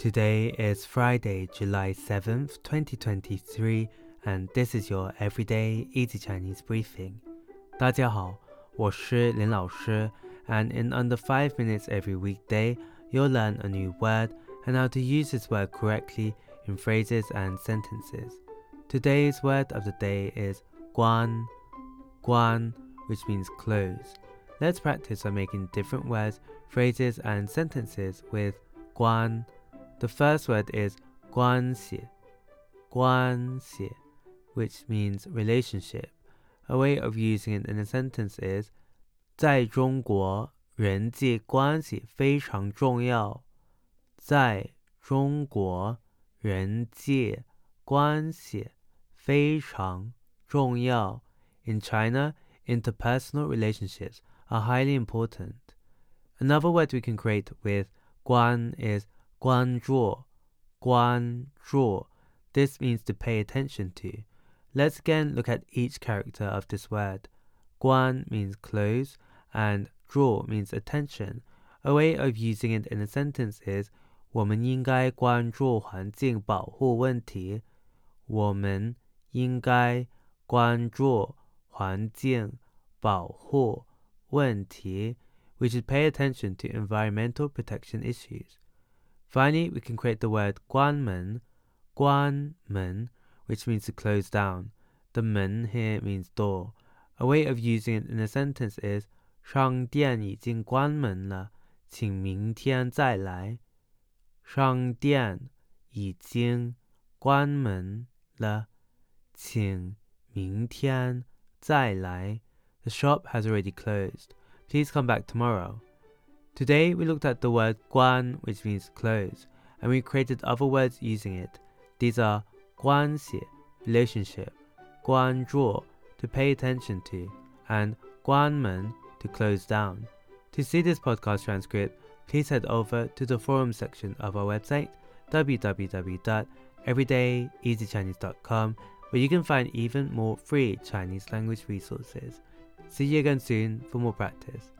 Today is Friday, July 7th, 2023, and this is your everyday easy Chinese briefing. 大家好，我是林老师, and in under 5 minutes every weekday, you'll learn a new word and how to use this word correctly in phrases and sentences. Today's word of the day is guan, guan, which means close. Let's practice on making different words, phrases, and sentences with guan. The first word is 关系,关系, which means relationship. A way of using it in a sentence is 在中国人际关系非常重要。在中国人际关系非常重要。In China, interpersonal relationships are highly important. Another word we can create with 关 is guanzhu, guanzhu. This means to pay attention to. Let's again look at each character of this word. Guan means close and draw means attention. A way of using it in a sentence is We is pay attention to environmental protection issues. Finally, we can create the word 关门,关门, which means to close down. The 门 here means door. A way of using it in a sentence is 商店已经关门了，请明天再来。商店已经关门了，请明天再来. The shop has already closed. Please come back tomorrow. Today we looked at the word guan, which means close, and we created other words using it. These are guanxi, relationship, guanzhu, to pay attention to, and guanmen, to close down. To see this podcast transcript, please head over to the forum section of our website, www.everydayeasychinese.com, where you can find even more free Chinese language resources. See you again soon for more practice.